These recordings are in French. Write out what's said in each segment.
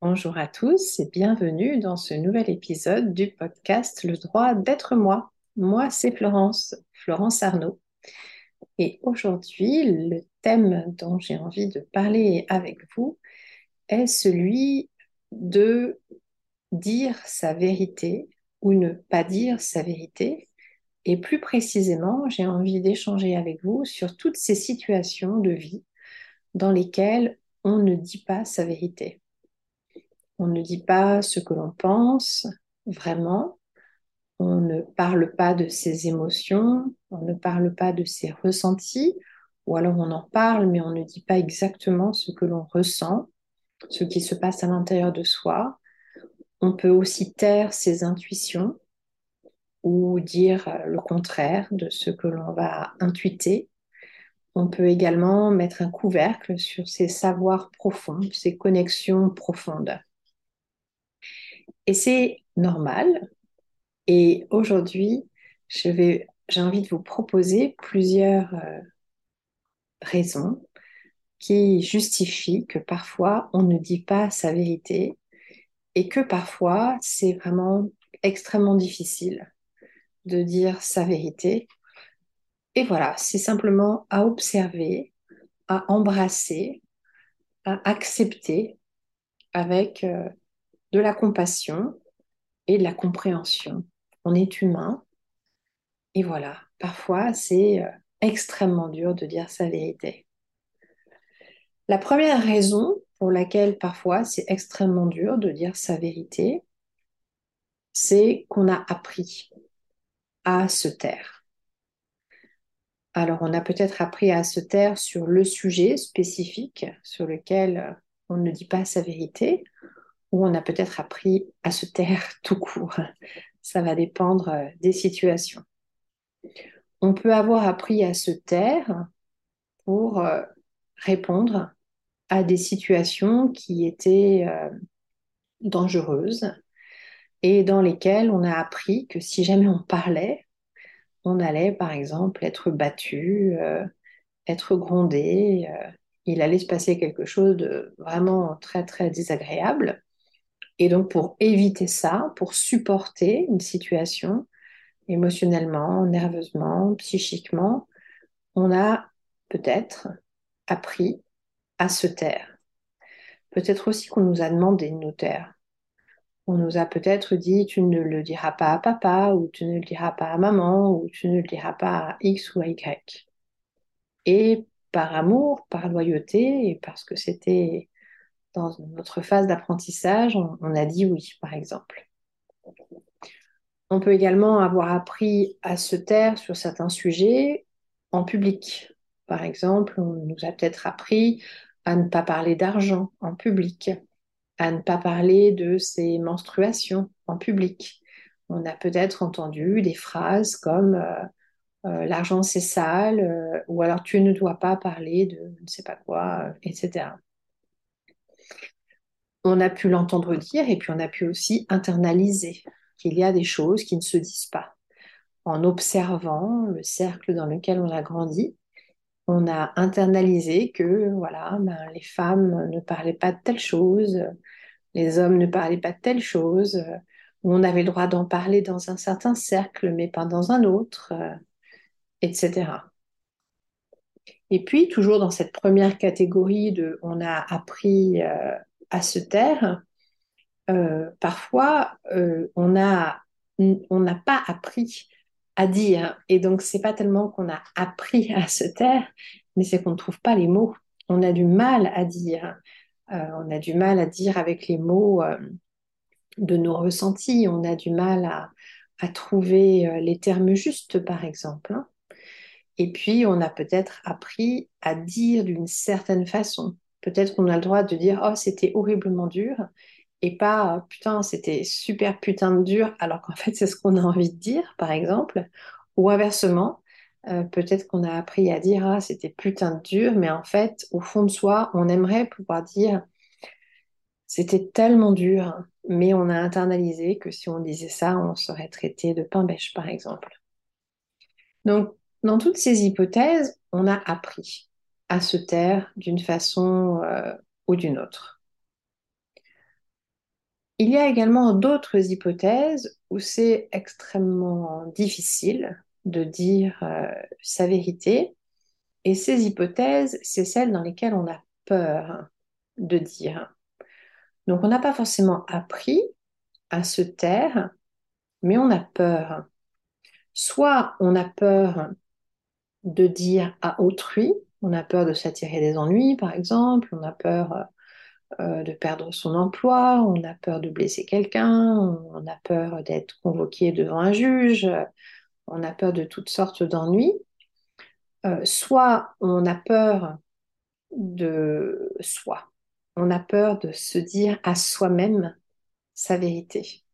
Bonjour à tous et bienvenue dans ce nouvel épisode du podcast Le droit d'être moi. Moi, c'est Florence, Florence Arnaud. Et aujourd'hui, le thème dont j'ai envie de parler avec vous est celui de dire sa vérité ou ne pas dire sa vérité. Et plus précisément, j'ai envie d'échanger avec vous sur toutes ces situations de vie dans lesquelles on ne dit pas sa vérité. On ne dit pas ce que l'on pense vraiment. On ne parle pas de ses émotions. On ne parle pas de ses ressentis. Ou alors on en parle, mais on ne dit pas exactement ce que l'on ressent, ce qui se passe à l'intérieur de soi. On peut aussi taire ses intuitions ou dire le contraire de ce que l'on va intuiter. On peut également mettre un couvercle sur ces savoirs profonds, ces connexions profondes. Et c'est normal. Et aujourd'hui, j'ai envie de vous proposer plusieurs euh, raisons qui justifient que parfois on ne dit pas sa vérité et que parfois c'est vraiment extrêmement difficile de dire sa vérité et voilà, c'est simplement à observer, à embrasser, à accepter avec euh, de la compassion et de la compréhension. On est humain et voilà, parfois c'est euh, extrêmement dur de dire sa vérité. La première raison pour laquelle parfois c'est extrêmement dur de dire sa vérité, c'est qu'on a appris à se taire. Alors, on a peut-être appris à se taire sur le sujet spécifique sur lequel on ne dit pas sa vérité, ou on a peut-être appris à se taire tout court. Ça va dépendre euh, des situations. On peut avoir appris à se taire pour euh, répondre à des situations qui étaient euh, dangereuses et dans lesquelles on a appris que si jamais on parlait, on allait par exemple être battu, euh, être grondé, euh, il allait se passer quelque chose de vraiment très très désagréable. Et donc pour éviter ça, pour supporter une situation émotionnellement, nerveusement, psychiquement, on a peut-être appris à se taire. Peut-être aussi qu'on nous a demandé de nous taire. On nous a peut-être dit tu ne le diras pas à papa, ou tu ne le diras pas à maman, ou tu ne le diras pas à X ou à Y. Et par amour, par loyauté, et parce que c'était dans notre phase d'apprentissage, on, a dit oui, par exemple. On peut également avoir appris à se taire sur certains sujets en public. Par exemple, on nous a peut-être appris à ne pas parler d'argent en public, à ne pas parler de ses menstruations en public. On a peut-être entendu des phrases comme euh, euh, l'argent c'est sale euh, ou alors tu ne dois pas parler de je ne sais pas quoi, etc. On a pu l'entendre dire et puis on a pu aussi internaliser qu'il y a des choses qui ne se disent pas. En observant le cercle dans lequel on a grandi, on a internalisé que voilà, ben, les femmes ne parlaient pas de telle chose, les hommes ne parlaient pas de telle chose, on avait le droit d'en parler dans un certain cercle, mais pas dans un autre, euh, etc. Et puis, toujours dans cette première catégorie de on a appris euh, à se taire, euh, parfois on n'a pas appris à dire. Et donc, c'est pas tellement qu'on a appris à se taire, mais c'est qu'on ne trouve pas les mots. On a du mal à dire. Euh, on a du mal à dire avec les mots euh, de nos ressentis. On a du mal à, trouver euh, les termes justes, par exemple. Hein. Et puis, on a peut-être appris à dire d'une certaine façon. Peut-être qu'on a le droit de dire, oh, c'était horriblement dur et pas putain, c'était super putain de dur, alors qu'en fait, c'est ce qu'on a envie de dire, par exemple. Ou inversement, euh, peut-être qu'on a appris à dire ah, c'était putain de dur, mais en fait, au fond de soi, on aimerait pouvoir dire c'était tellement dur, mais on a internalisé que si on disait ça, on serait traité de pain bêche, par exemple. Donc, dans toutes ces hypothèses, on a appris à se taire d'une façon euh, ou d'une autre. Il y a également d'autres hypothèses où c'est extrêmement difficile de dire euh, sa vérité. Et ces hypothèses, c'est celles dans lesquelles on a peur de dire. Donc on n'a pas forcément appris à se taire, mais on a peur. Soit on a peur de dire à autrui, on a peur de s'attirer des ennuis, par exemple, on a peur euh, de perdre son emploi, on a peur de blesser quelqu'un, on a peur d'être convoqué devant un juge, on a peur de toutes sortes d'ennuis. Euh, soit on a peur de soi, on a peur de se dire à soi-même sa vérité.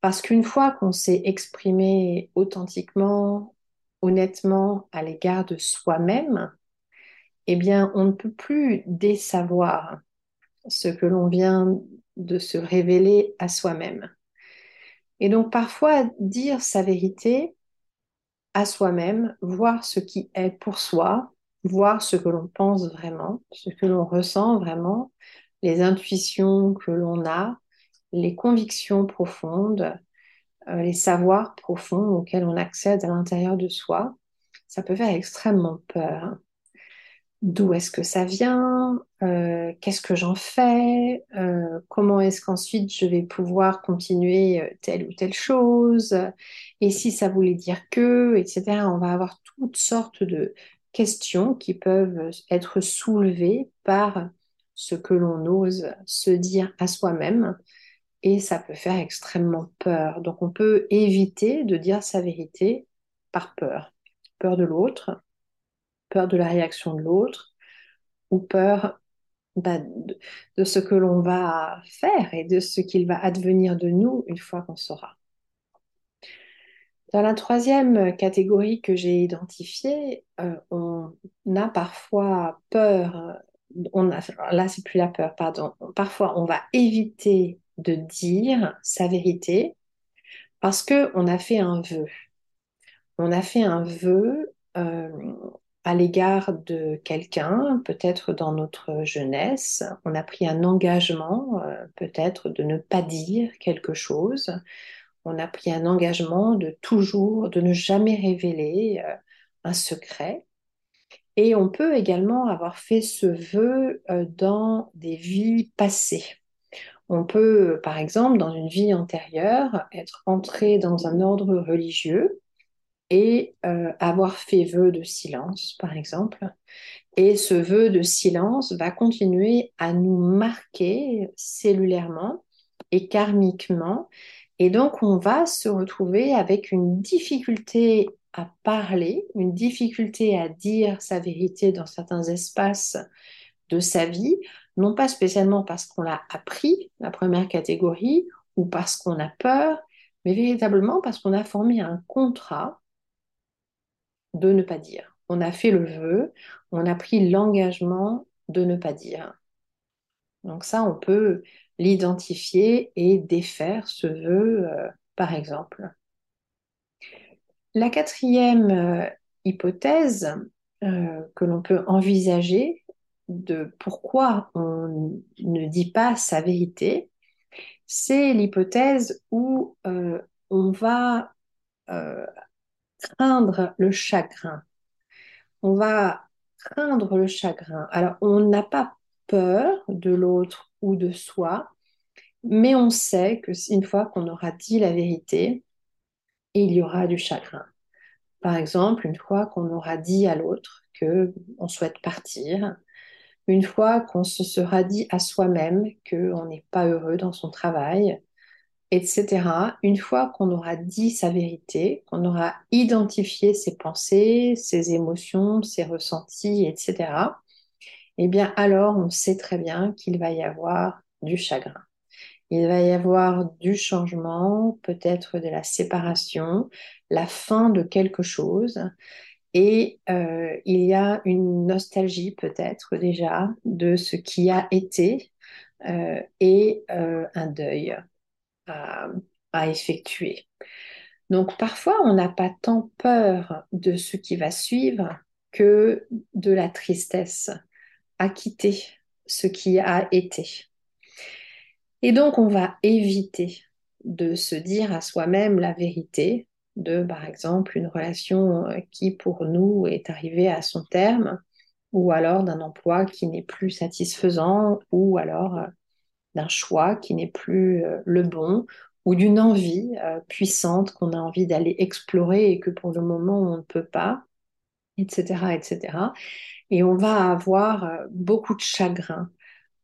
Parce qu'une fois qu'on s'est exprimé authentiquement, honnêtement à l'égard de soi-même, eh bien, on ne peut plus désavoir ce que l'on vient de se révéler à soi-même. Et donc, parfois, dire sa vérité à soi-même, voir ce qui est pour soi, voir ce que l'on pense vraiment, ce que l'on ressent vraiment, les intuitions que l'on a, les convictions profondes, euh, les savoirs profonds auxquels on accède à l'intérieur de soi, ça peut faire extrêmement peur. D'où est-ce que ça vient euh, Qu'est-ce que j'en fais euh, Comment est-ce qu'ensuite je vais pouvoir continuer telle ou telle chose Et si ça voulait dire que, etc. On va avoir toutes sortes de questions qui peuvent être soulevées par ce que l'on ose se dire à soi-même et ça peut faire extrêmement peur. Donc on peut éviter de dire sa vérité par peur. Peur de l'autre, peur de la réaction de l'autre ou peur bah, de, ce que l'on va faire et de ce qu'il va advenir de nous une fois qu'on saura. Dans la troisième catégorie que j'ai identifiée, euh, on a parfois peur, on a, là c'est plus la peur, pardon, parfois on va éviter de dire sa vérité parce qu'on a fait un vœu. On a fait un vœu euh, à l'égard de quelqu'un, peut-être dans notre jeunesse. On a pris un engagement, euh, peut-être de ne pas dire quelque chose. On a pris un engagement de toujours, de ne jamais révéler euh, un secret. Et on peut également avoir fait ce vœu dans des vies passées. On peut, par exemple, dans une vie antérieure, être entré dans un ordre religieux et euh, avoir fait vœu de silence, par exemple. Et ce vœu de silence va continuer à nous marquer cellulairement et karmiquement. Et donc, on va se retrouver avec une difficulté à parler, une difficulté à dire sa vérité dans certains espaces de sa vie, non pas spécialement parce qu'on l'a appris, la première catégorie, ou parce qu'on a peur, mais véritablement parce qu'on a formé un contrat de ne pas dire. On a fait le vœu, on a pris l'engagement de ne pas dire. Donc ça, on peut l'identifier et défaire ce vœu, euh, par exemple. La quatrième euh, hypothèse euh, que l'on peut envisager, de pourquoi on ne dit pas sa vérité, c'est l'hypothèse où on va craindre le chagrin. On va craindre le chagrin. Alors, on n'a pas peur de l'autre ou de soi, mais on sait que une fois qu'on aura dit la vérité, il y aura du chagrin. Par exemple, une fois qu'on aura dit à l'autre que on souhaite partir, une fois qu'on se sera dit à soi-même qu'on n'est pas heureux dans son travail, etc., une fois qu'on aura dit sa vérité, qu'on aura identifié ses pensées, ses émotions, ses ressentis, etc., eh bien alors on sait très bien qu'il va y avoir du chagrin. Il va y avoir du changement, peut-être de la séparation, la fin de quelque chose. Et euh, il y a une nostalgie peut-être déjà de ce qui a été euh, et euh, un deuil à, effectuer. Donc parfois, on n'a pas tant peur de ce qui va suivre que de la tristesse à quitter ce qui a été. Et donc, on va éviter de se dire à soi-même la vérité de, par exemple, une relation euh, qui, pour nous, est arrivée à son terme, ou alors d'un emploi qui n'est plus satisfaisant, ou alors euh, d'un choix qui n'est plus euh, le bon, ou d'une envie puissante qu'on a envie d'aller explorer et que pour le moment on ne peut pas, etc., etc. Et on va avoir beaucoup de chagrin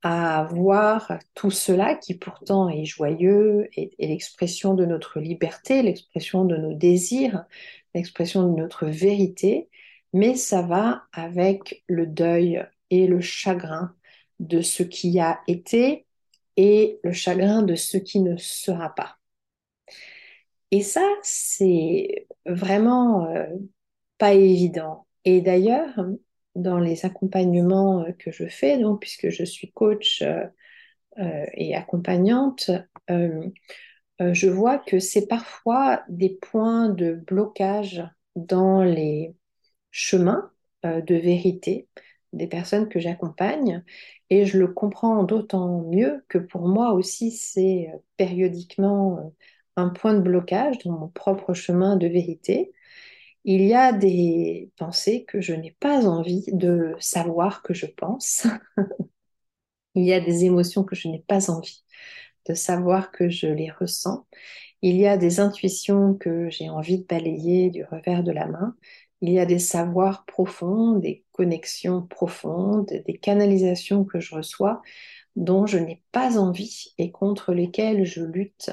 à voir tout cela qui pourtant est joyeux et, l'expression de notre liberté, l'expression de nos désirs, l'expression de notre vérité, mais ça va avec le deuil et le chagrin de ce qui a été et le chagrin de ce qui ne sera pas. Et ça, c'est vraiment euh, pas évident. Et d'ailleurs, dans les accompagnements euh, que je fais, donc, puisque je suis coach euh, et accompagnante, je vois que c'est parfois des points de blocage dans les chemins de vérité des personnes que j'accompagne. Et je le comprends d'autant mieux que pour moi aussi, c'est périodiquement un point de blocage dans mon propre chemin de vérité il y a des pensées que je n'ai pas envie de savoir que je pense. il y a des émotions que je n'ai pas envie de savoir que je les ressens. Il y a des intuitions que j'ai envie de balayer du revers de la main. Il y a des savoirs profonds, des connexions profondes, des canalisations que je reçois dont je n'ai pas envie et contre lesquelles je lutte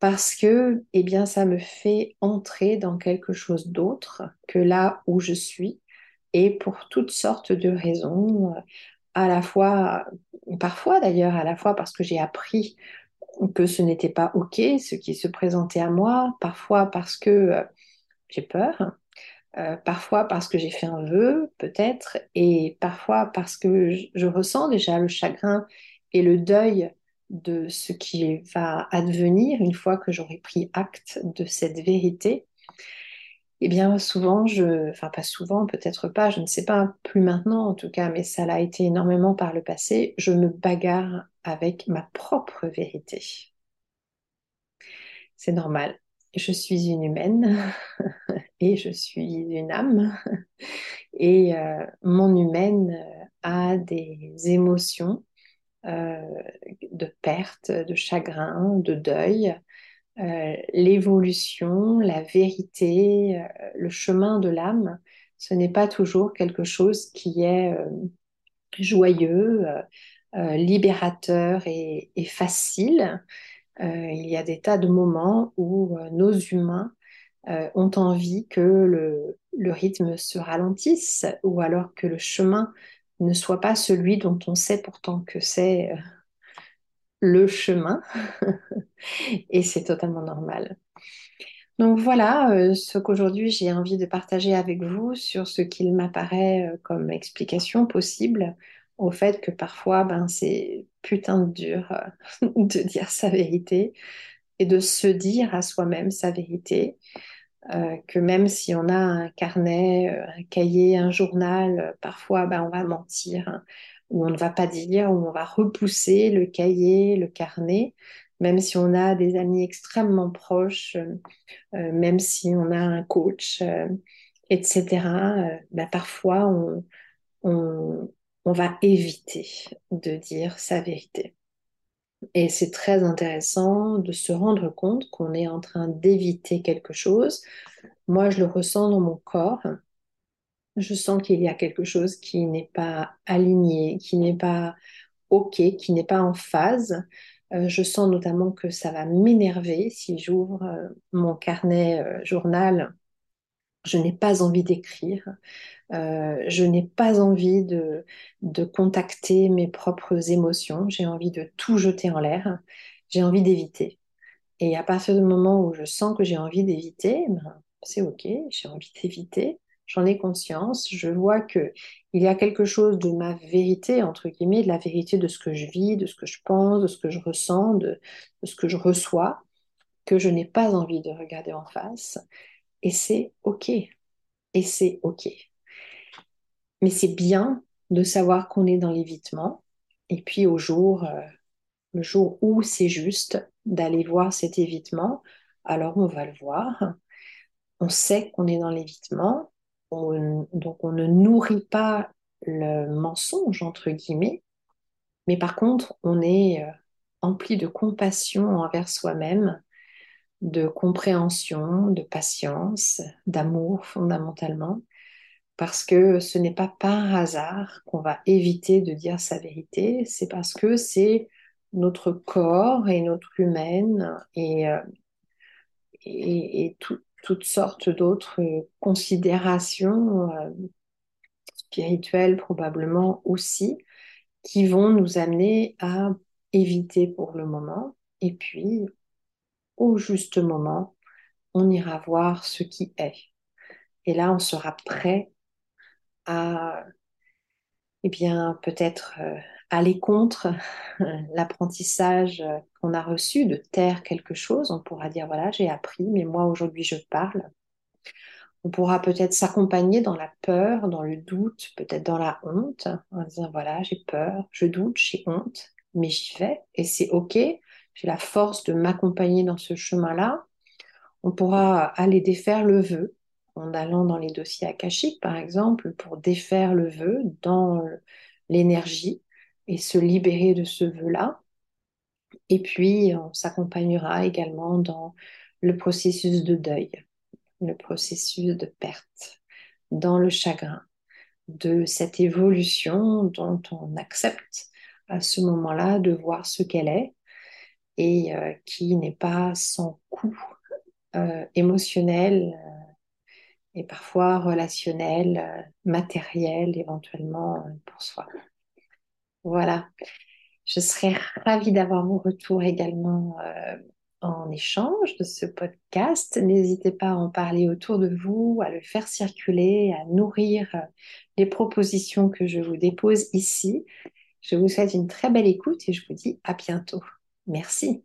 parce que eh bien, ça me fait entrer dans quelque chose d'autre que là où je suis, et pour toutes sortes de raisons, à la fois, parfois d'ailleurs, à la fois parce que j'ai appris que ce n'était pas OK, ce qui se présentait à moi, parfois parce que euh, j'ai peur, euh, parfois parce que j'ai fait un vœu, peut-être, et parfois parce que je ressens déjà le chagrin et le deuil de ce qui va advenir une fois que j'aurai pris acte de cette vérité, eh bien souvent, je, enfin pas souvent, peut-être pas, je ne sais pas, plus maintenant en tout cas, mais ça l'a été énormément par le passé, je me bagarre avec ma propre vérité. C'est normal. Je suis une humaine et je suis une âme. Et euh, mon humaine a des émotions euh, de perte, de chagrin, de deuil, euh, l'évolution, la vérité, euh, le chemin de l'âme, ce n'est pas toujours quelque chose qui est joyeux, libérateur et, facile. Il y a des tas de moments où nos humains ont envie que le, rythme se ralentisse ou alors que le chemin ne soit pas celui dont on sait pourtant que c'est euh, le chemin. Et c'est totalement normal. Donc voilà euh, ce qu'aujourd'hui j'ai envie de partager avec vous sur ce qu'il m'apparaît euh, comme explication possible au fait que parfois ben, c'est putain de dur de dire sa vérité et de se dire à soi-même sa vérité euh, que même si on a un carnet, euh, un cahier, un journal, euh, parfois ben, on va mentir, hein, ou on ne va pas dire, ou on va repousser le cahier, le carnet, même si on a des amis extrêmement proches, même si on a un coach, etc. Ben, parfois on, on va éviter de dire sa vérité. Et c'est très intéressant de se rendre compte qu'on est en train d'éviter quelque chose. Moi, je le ressens dans mon corps. Je sens qu'il y a quelque chose qui n'est pas aligné, qui n'est pas OK, qui n'est pas en phase. Euh, je sens notamment que ça va m'énerver si j'ouvre euh, mon carnet euh, journal. Je n'ai pas envie d'écrire. Euh, je n'ai pas envie de, contacter mes propres émotions. J'ai envie de tout jeter en l'air. J'ai envie d'éviter. Et à partir du moment où je sens que j'ai envie d'éviter, ben, c'est OK, j'ai envie d'éviter. J'en ai conscience. Je vois que il y a quelque chose de ma vérité, entre guillemets, de la vérité de ce que je vis, de ce que je pense, de ce que je ressens, de ce que je reçois, que je n'ai pas envie de regarder en face. Et c'est OK. Et c'est OK. Mais c'est bien de savoir qu'on est dans l'évitement Et puis au jour, euh, le jour où c'est juste d'aller voir cet évitement, alors on va le voir. On sait qu'on est dans l'évitement, donc on ne nourrit pas le mensonge, entre guillemets, mais par contre, on est euh, empli de compassion envers soi-même, de compréhension, de patience, d'amour fondamentalement, parce que ce n'est pas par hasard qu'on va éviter de dire sa vérité, c'est parce que c'est notre corps et notre humaine et, euh, et, toutes sortes d'autres considérations euh, spirituelles probablement aussi, qui vont nous amener à éviter pour le moment. Et puis, au juste moment, on ira voir ce qui est. Et là, on sera prêt à, eh bien, peut-être euh, aller contre l'apprentissage qu'on a reçu de taire quelque chose. On pourra dire, voilà, j'ai appris, mais moi, aujourd'hui, je parle. On pourra peut-être s'accompagner dans la peur, dans le doute, peut-être dans la honte, en disant, voilà, j'ai peur, je doute, j'ai honte, mais j'y vais et c'est OK. J'ai la force de m'accompagner dans ce chemin-là. On pourra aller défaire le vœu en allant dans les dossiers akashiques, par exemple, pour défaire le vœu dans l'énergie et se libérer de ce vœu-là. Et puis, on s'accompagnera également dans le processus de deuil, le processus de perte, dans le chagrin, de cette évolution dont on accepte à ce moment-là de voir ce qu'elle est et euh, qui n'est pas sans coût euh, émotionnel euh, et parfois relationnel, matériel éventuellement pour soi. Voilà. Je serais ravie d'avoir vos retours également en échange de ce podcast. N'hésitez pas à en parler autour de vous, à le faire circuler, à nourrir les propositions que je vous dépose ici. Je vous souhaite une très belle écoute et je vous dis à bientôt. Merci.